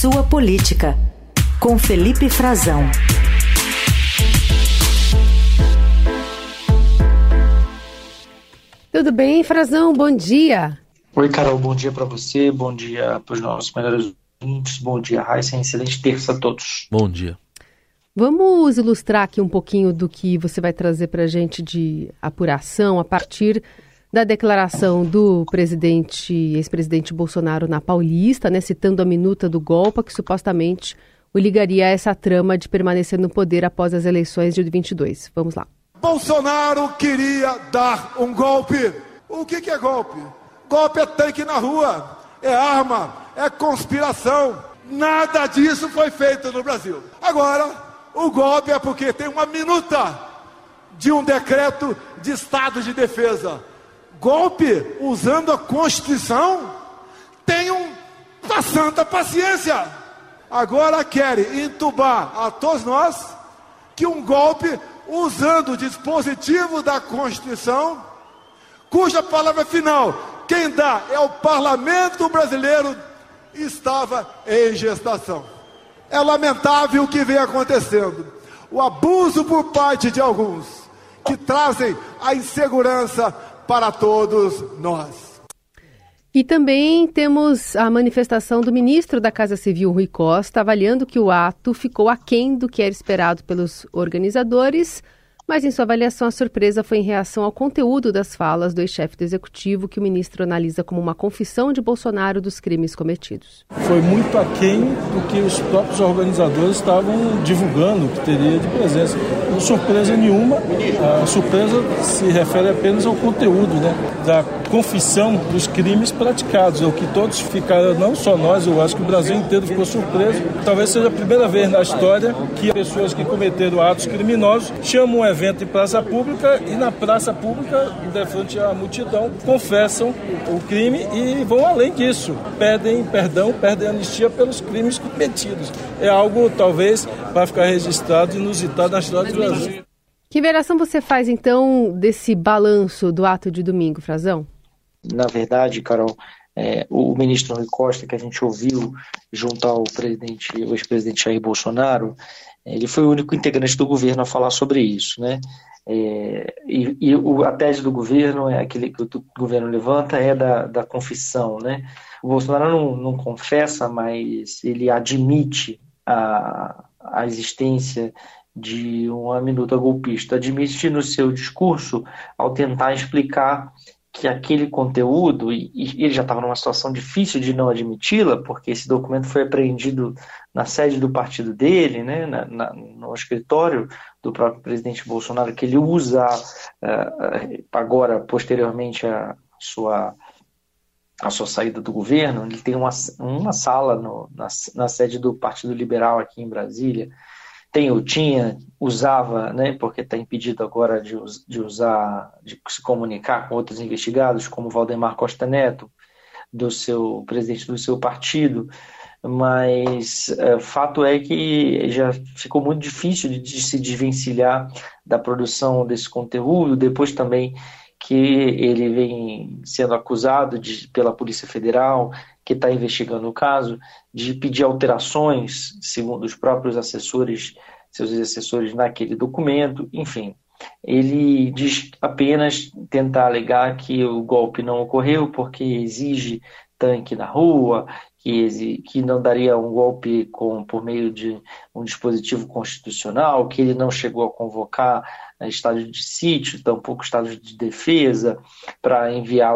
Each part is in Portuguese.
Sua Política, com Felipe Frazão. Tudo bem, Frazão? Bom dia. Oi, Carol, bom dia para você, bom dia para os nossos melhores ouvintes, bom dia, Raíssa, excelente terça a todos. Bom dia. Vamos ilustrar aqui um pouquinho do que você vai trazer para a gente de apuração a partir da declaração do presidente, ex-presidente Bolsonaro na Paulista, né, citando a minuta do golpe que supostamente o ligaria a essa trama de permanecer no poder após as eleições de 22. Vamos lá. Bolsonaro queria dar um golpe. O que, que é golpe? Golpe é tanque na rua, é arma, é conspiração. Nada disso foi feito no Brasil. Agora, o golpe é porque tem uma minuta de um decreto de estado de defesa golpe usando a Constituição, tenham a santa paciência. Agora querem entubar a todos nós que um golpe usando o dispositivo da Constituição, cuja palavra final, quem dá é o parlamento brasileiro, estava em gestação. É lamentável o que vem acontecendo. O abuso por parte de alguns que trazem a insegurança para todos nós. E também temos a manifestação do ministro da Casa Civil, Rui Costa, avaliando que o ato ficou aquém do que era esperado pelos organizadores mas em sua avaliação, a surpresa foi em reação ao conteúdo das falas do ex-chefe do executivo, que o ministro analisa como uma confissão de Bolsonaro dos crimes cometidos. Foi muito aquém do que os próprios organizadores estavam divulgando que teria de presença. Não surpresa nenhuma, a surpresa se refere apenas ao conteúdo né, da confissão dos crimes praticados. É o que todos ficaram, não só nós, eu acho que o Brasil inteiro ficou surpreso. Talvez seja a primeira vez na história que pessoas que cometeram atos criminosos chamam um evento em praça pública e na praça pública, de frente à multidão, confessam o crime e vão além disso. Pedem perdão, pedem anistia pelos crimes cometidos. É algo, talvez, para ficar registrado inusitado na história do Brasil. Que veração você faz, então, desse balanço do ato de domingo, Frazão? na verdade, Carol, é, o ministro Rui Costa, que a gente ouviu junto ao presidente, o ex-presidente Jair Bolsonaro, ele foi o único integrante do governo a falar sobre isso, né? É, e, e o, a tese do governo é aquele que o governo levanta é da, da confissão, né? O Bolsonaro não, não confessa, mas ele admite a, a existência de uma minuta golpista, admite no seu discurso ao tentar explicar que aquele conteúdo, e, e ele já estava numa situação difícil de não admiti-la, porque esse documento foi apreendido na sede do partido dele, né, na, na, no escritório do próprio presidente Bolsonaro, que ele usa uh, agora, posteriormente, a sua, a sua saída do governo. Ele tem uma, uma sala no, na, na sede do Partido Liberal aqui em Brasília, tem ou tinha, usava, né, porque está impedido agora de, de usar, de se comunicar com outros investigados, como Valdemar Costa Neto, do seu presidente do seu partido, mas é, fato é que já ficou muito difícil de, de se desvencilhar da produção desse conteúdo, depois também que ele vem sendo acusado de, pela Polícia Federal, que está investigando o caso, de pedir alterações, segundo os próprios assessores, seus assessores naquele documento, enfim. Ele diz apenas tentar alegar que o golpe não ocorreu porque exige tanque na rua, que, que não daria um golpe com, por meio de um dispositivo constitucional, que ele não chegou a convocar né, estado de sítio, tampouco estado de defesa, para enviar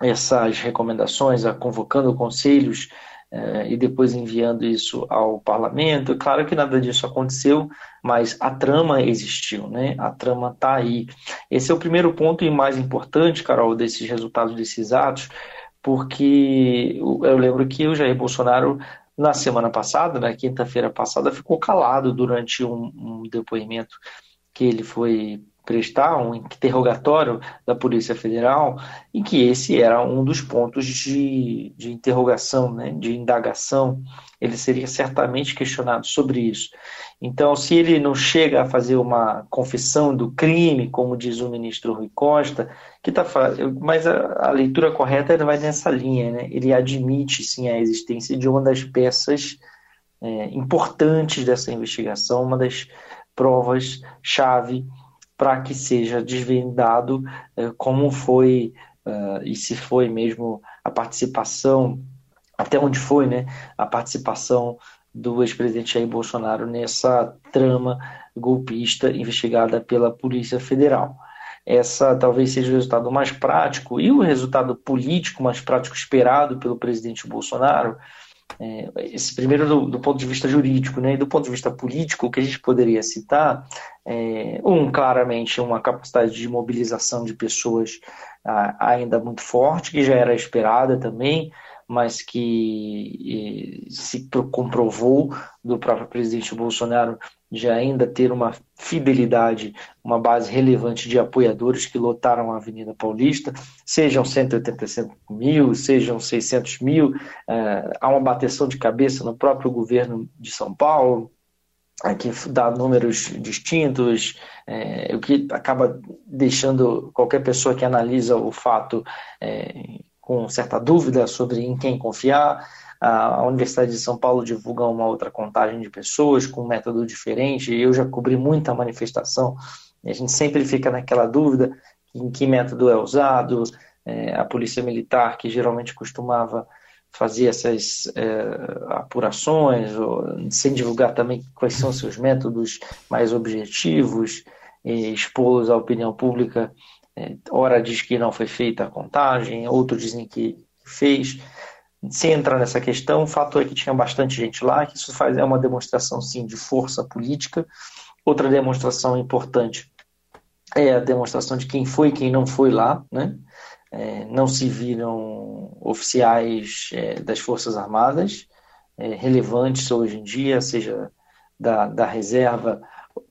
essas recomendações, convocando conselhos eh, e depois enviando isso ao parlamento. É claro que nada disso aconteceu, mas a trama existiu, né? A trama está aí. Esse é o primeiro ponto e mais importante, Carol, desses resultados desses atos, porque eu lembro que o Jair Bolsonaro na semana passada, na quinta-feira passada, ficou calado durante um, um depoimento que ele foi prestar um interrogatório da Polícia Federal e que esse era um dos pontos de, de interrogação, né, de indagação. Ele seria certamente questionado sobre isso. Então, se ele não chega a fazer uma confissão do crime, como diz o ministro Rui Costa, que tá, mas a, a leitura correta vai nessa linha, né? Ele admite sim a existência de uma das peças é, importantes dessa investigação, uma das provas chave para que seja desvendado é, como foi uh, e se foi mesmo a participação, até onde foi, né, a participação do ex-presidente Jair Bolsonaro nessa trama golpista investigada pela Polícia Federal. Essa talvez seja o resultado mais prático e o resultado político mais prático esperado pelo presidente Bolsonaro. É, esse primeiro do, do, ponto de vista jurídico, né, e do ponto de vista político, o que a gente poderia citar é, um claramente uma capacidade de mobilização de pessoas ainda muito forte, que já era esperada também, mas que se comprovou do próprio presidente Bolsonaro de ainda ter uma fidelidade, uma base relevante de apoiadores que lotaram a Avenida Paulista, sejam 185 mil, sejam 600 mil, é, há uma bateção de cabeça no próprio governo de São Paulo, que dá números distintos, é, o que acaba deixando qualquer pessoa que analisa o fato é, com certa dúvida sobre em quem confiar. A Universidade de São Paulo divulga uma outra contagem de pessoas com um método diferente. Eu já cobri muita manifestação a gente sempre fica naquela dúvida em que método é usado. É, a polícia militar, que geralmente costumava fazer essas é, apurações, ou, sem divulgar também quais são seus métodos mais objetivos, expô-los à opinião pública é, ora diz que não foi feita a contagem, outros dizem que fez. Se entrar nessa questão, o fato é que tinha bastante gente lá, que isso faz, é uma demonstração, sim, de força política. Outra demonstração importante é a demonstração de quem foi e quem não foi lá, né? É, não se viram oficiais é, das Forças Armadas é, relevantes hoje em dia, seja da, da reserva,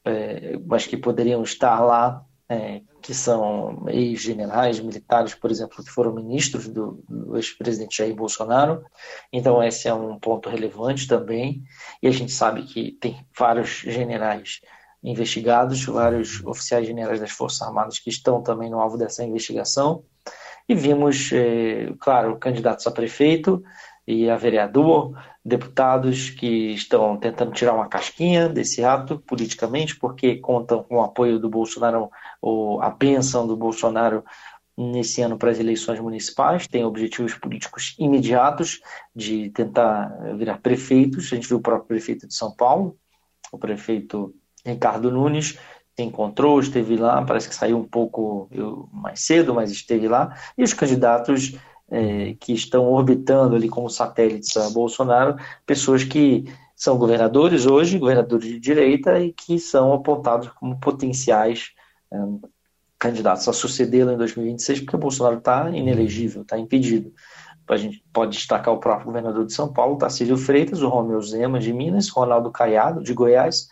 é, mas que poderiam estar lá é, que são ex-generais militares, por exemplo, que foram ministros do, do ex-presidente Jair Bolsonaro. Então, esse é um ponto relevante também. E a gente sabe que tem vários generais investigados, vários oficiais generais das Forças Armadas que estão também no alvo dessa investigação. E vimos, é, claro, candidatos a prefeito e a vereador, deputados que estão tentando tirar uma casquinha desse ato politicamente, porque contam com o apoio do Bolsonaro, ou a bênção do Bolsonaro nesse ano para as eleições municipais, tem objetivos políticos imediatos de tentar virar prefeitos. A gente viu o próprio prefeito de São Paulo, o prefeito Ricardo Nunes, se encontrou, esteve lá, parece que saiu um pouco mais cedo, mas esteve lá, e os candidatos é, que estão orbitando ali como satélites a Bolsonaro, pessoas que são governadores hoje, governadores de direita, e que são apontados como potenciais é, candidatos a sucedê-lo em 2026, porque o Bolsonaro está inelegível, está impedido. A gente pode destacar o próprio governador de São Paulo, Tarcísio Freitas, o Romeu Zema de Minas, Ronaldo Caiado de Goiás,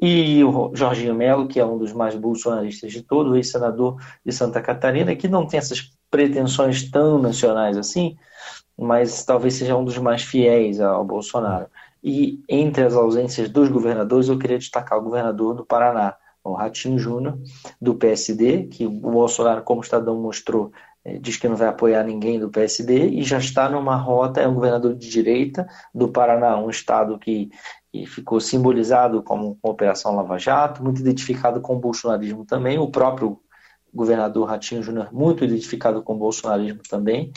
e o Jorginho Melo, que é um dos mais bolsonaristas de todos, ex-senador de Santa Catarina, que não tem essas pretensões tão nacionais assim, mas talvez seja um dos mais fiéis ao Bolsonaro. E entre as ausências dos governadores, eu queria destacar o governador do Paraná, o Ratinho Júnior, do PSD, que o Bolsonaro, como Estadão mostrou, eh, diz que não vai apoiar ninguém do PSD e já está numa rota, é um governador de direita do Paraná, um estado que, que ficou simbolizado como Operação Lava Jato, muito identificado com o bolsonarismo também, o próprio governador Ratinho Júnior, muito identificado com o bolsonarismo também.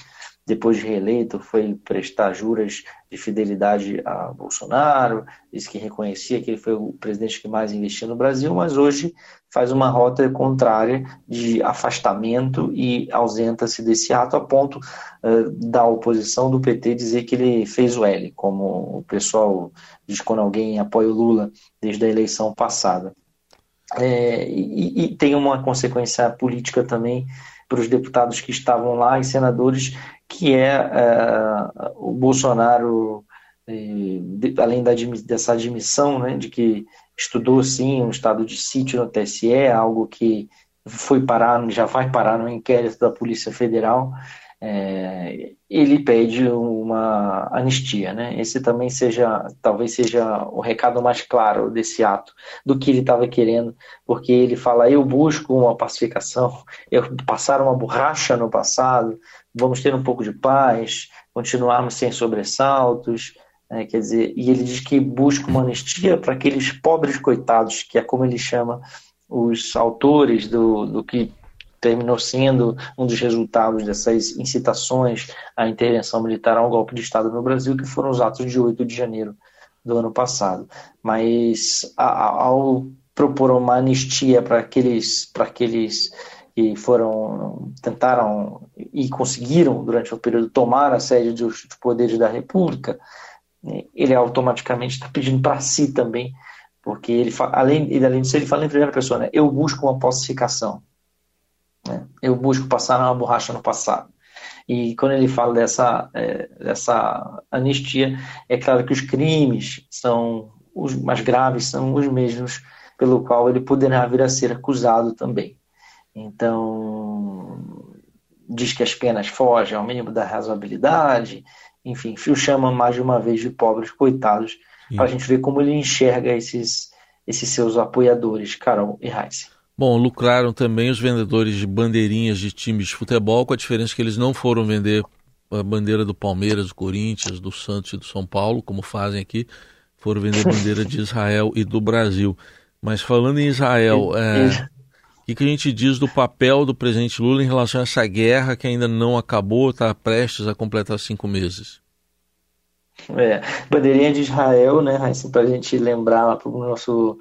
Depois de reeleito, foi prestar juras de fidelidade a Bolsonaro, disse que reconhecia que ele foi o presidente que mais investiu no Brasil, mas hoje faz uma rota contrária de afastamento e ausenta-se desse ato a ponto uh, da oposição do PT dizer que ele fez o L, como o pessoal diz quando alguém apoia o Lula desde a eleição passada. É, e, e, tem uma consequência política também para os deputados que estavam lá e senadores, que é, é o Bolsonaro de, além da, dessa admissão né, de que estudou sim um estado de sítio no TSE, algo que foi parar, já vai parar no inquérito da Polícia Federal, é, ele pede uma anistia, né? Esse também seja, talvez seja o recado mais claro desse ato, do que ele estava querendo, porque ele fala: eu busco uma pacificação, eu passar uma borracha no passado, vamos ter um pouco de paz, continuarmos sem sobressaltos, é, quer dizer, e ele diz que busca uma anistia para aqueles pobres coitados, que é como ele chama os autores do, do que terminou sendo um dos resultados dessas incitações à intervenção militar ao golpe de Estado no Brasil, que foram os atos de 8 de janeiro do ano passado. Mas ao propor uma anistia para aqueles, para aqueles que foram tentaram e conseguiram durante o período tomar a sede dos poderes da República, ele automaticamente está pedindo para si também, porque ele além, ele, além disso ele fala em primeira pessoa, né? Eu busco uma pacificação, né? Eu busco passar uma borracha no passado. E quando ele fala dessa, é, dessa anistia, é claro que os crimes são os mais graves, são os mesmos pelo qual ele poderá vir a ser acusado também. Então, diz que as penas fogem ao mínimo da razoabilidade, enfim, o chama mais de uma vez de pobres coitados, para a gente ver como ele enxerga esses, esses seus apoiadores, Carol e Heiss. Bom, lucraram também os vendedores de bandeirinhas de times de futebol, com a diferença que eles não foram vender a bandeira do Palmeiras, do Corinthians, do Santos e do São Paulo, como fazem aqui, foram vender bandeira de Israel e do Brasil. Mas falando em Israel, é, o que, a gente diz do papel do presidente Lula em relação a essa guerra que ainda não acabou, está prestes a completar cinco meses? É, bandeirinha de Israel, né, para a gente lembrar para o nosso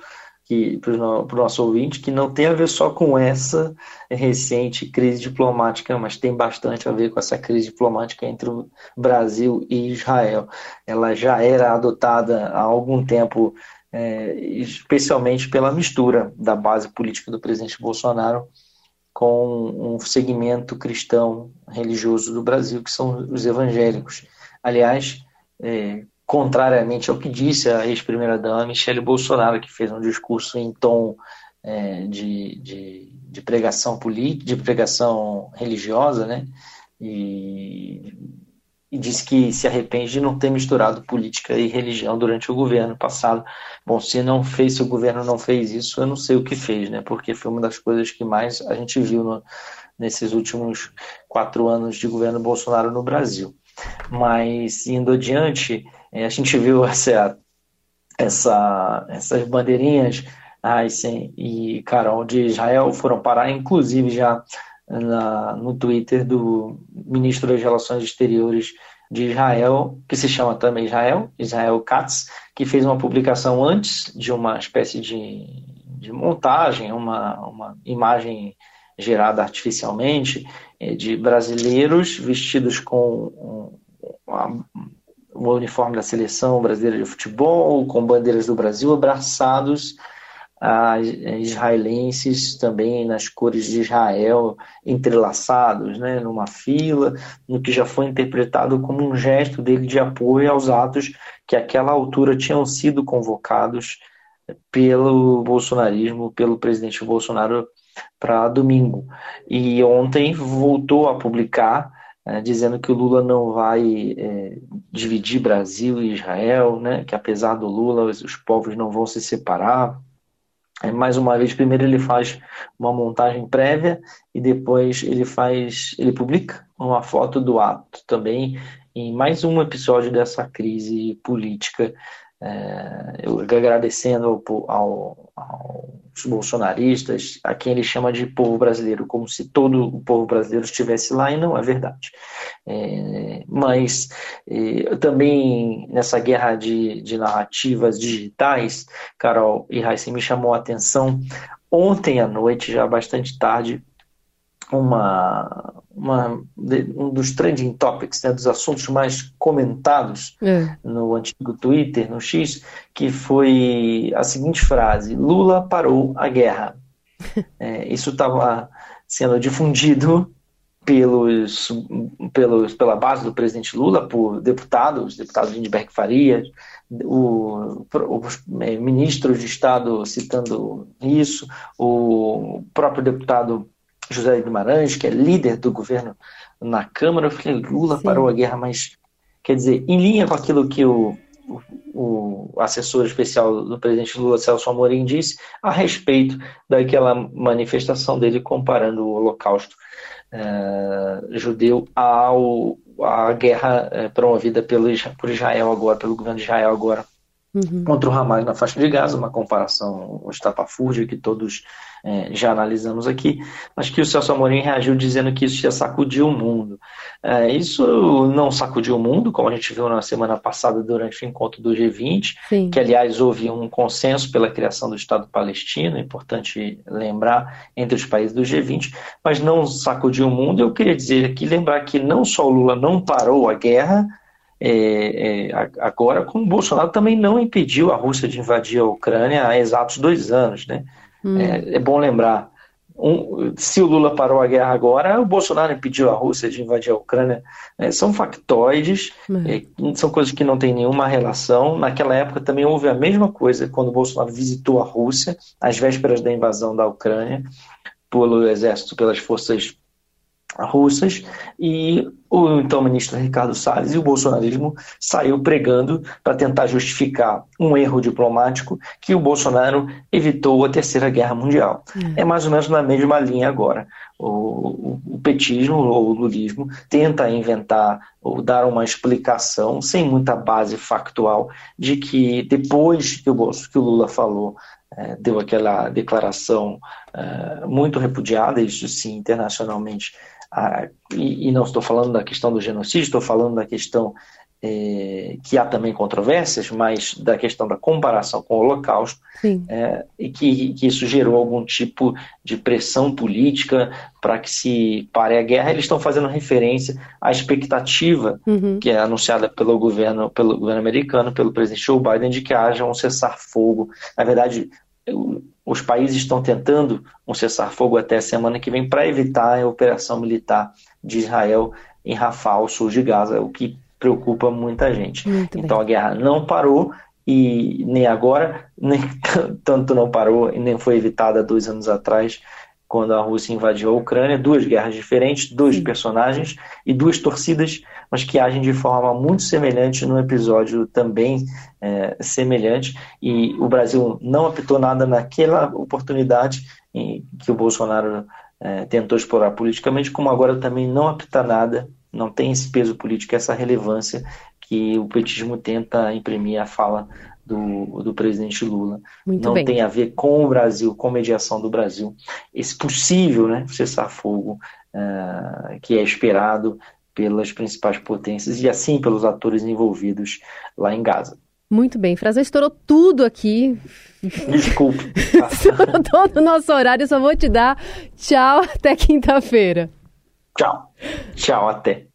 para o nosso ouvinte, que não tem a ver só com essa recente crise diplomática, mas tem bastante a ver com essa crise diplomática entre o Brasil e Israel. Ela já era adotada há algum tempo é, especialmente pela mistura da base política do presidente Bolsonaro com um segmento cristão religioso do Brasil, que são os evangélicos. Aliás, é, contrariamente ao que disse a ex-primeira-dama Michele Bolsonaro, que fez um discurso em tom é, de, de, de, pregação política, de pregação religiosa, né? E e disse que se arrepende de não ter misturado política e religião durante o governo passado. Bom, se não fez, se o governo não fez isso, eu não sei o que fez, né? Porque foi uma das coisas que mais a gente viu no, nesses últimos quatro anos de governo Bolsonaro no Brasil. Mas indo adiante, é, a gente viu essa, essa, essas bandeirinhas Aysen e Carol de Israel foram parar, inclusive já na, no Twitter do ministro das Relações Exteriores de Israel, que se chama também Israel, Israel Katz, que fez uma publicação antes de uma espécie de, de montagem, uma, uma imagem gerada artificialmente eh, de brasileiros vestidos com o uniforme da seleção brasileira de futebol, com bandeiras do Brasil, abraçados a israelenses também nas cores de Israel entrelaçados, né, numa fila, no que já foi interpretado como um gesto dele de apoio aos atos que àquela altura tinham sido convocados pelo bolsonarismo, pelo presidente Bolsonaro para domingo. E ontem voltou a publicar é, dizendo que o Lula não vai é, dividir Brasil e Israel, né, que apesar do Lula os povos não vão se separar, mais uma vez, primeiro ele faz uma montagem prévia e depois ele faz, ele publica uma foto do ato também em mais um episódio dessa crise política é, eu agradecendo ao, ao, aos bolsonaristas, a quem ele chama de povo brasileiro, como se todo o povo brasileiro estivesse lá, e não é verdade. É, mas é, também nessa guerra de, de narrativas digitais, Carol e Raíssa me chamou a atenção ontem à noite, já bastante tarde, uma, uma, um dos trending topics, né, dos assuntos mais comentados é. no antigo Twitter, no X, que foi a seguinte frase: Lula parou a guerra. é, isso estava sendo difundido pelos, pelos, pela base do presidente Lula, por deputados, deputado Lindbergh Farias, o, os é, ministros de Estado citando isso, o próprio deputado José Guimarães, que é líder do governo na Câmara, eu falei, Lula Sim. parou a guerra, mas quer dizer, em linha com aquilo que o, o, o assessor especial do presidente Lula, Celso Amorim, disse a respeito daquela manifestação dele comparando o Holocausto uh, judeu ao, à guerra uh, promovida pelo, por Israel agora, pelo governo de Israel agora uhum. contra o Hamas na faixa de Gaza, uma comparação estapafúrdia que todos é, já analisamos aqui, mas que o Celso Amorim reagiu dizendo que isso ia sacudir o mundo. É, isso não sacudiu o mundo, como a gente viu na semana passada durante o encontro do G20, Sim. que aliás houve um consenso pela criação do Estado palestino, é importante lembrar, entre os países do G20, mas não sacudiu o mundo. Eu queria dizer aqui, lembrar que não só o Lula não parou a guerra, é, é, agora, como o Bolsonaro também não impediu a Rússia de invadir a Ucrânia há exatos dois anos, né? Hum. É, é, bom lembrar. Um, se o Lula parou a guerra agora, o Bolsonaro impediu a Rússia de invadir a Ucrânia. É, são factoides, hum. são coisas que não têm nenhuma relação. Naquela época também houve a mesma coisa quando o Bolsonaro visitou a Rússia, às vésperas da invasão da Ucrânia, pelo exército, pelas forças russas e o então ministro Ricardo Salles e o bolsonarismo saiu pregando para tentar justificar um erro diplomático que o Bolsonaro evitou a terceira guerra mundial. É, é mais ou menos na mesma linha agora. O, o, o petismo ou o lulismo tenta inventar ou dar uma explicação sem muita base factual de que depois que o, que o Lula falou é, deu aquela declaração é, muito repudiada, isso sim, internacionalmente ah, e, e, não estou falando da questão do genocídio, estou falando da questão é, que há também controvérsias, mas da questão da comparação com o Holocausto, é, e que, que, isso gerou algum tipo de pressão política para que se pare a guerra. Eles estão fazendo referência à expectativa uhum. que é anunciada pelo governo, pelo governo americano, pelo presidente Joe Biden, de que haja um cessar-fogo. Na verdade, os países estão tentando um cessar-fogo até a semana que vem para evitar a operação militar de Israel em Rafah, ao sul de Gaza, o que preocupa muita gente. Muito então bem. a guerra não parou e nem agora, nem tanto não parou e nem foi evitada dois anos atrás quando a Rússia invadiu a Ucrânia, duas guerras diferentes, dois personagens e duas torcidas, mas que agem de forma muito semelhante num episódio também é, semelhante. E o Brasil não apitou nada naquela oportunidade em que o Bolsonaro é, tentou explorar politicamente, como agora também não apita nada, não tem esse peso político, essa relevância que o petismo tenta imprimir à fala do, do presidente Lula. Muito não bem. tem a ver com o Brasil, com mediação do Brasil. Esse possível né, cessar-fogo uh, que é esperado pelas principais potências e assim pelos atores envolvidos lá em Gaza. Muito bem, Frazão estourou tudo aqui. Desculpe. estourou todo o nosso horário, só vou te dar tchau até quinta-feira. Tchau. Tchau, até.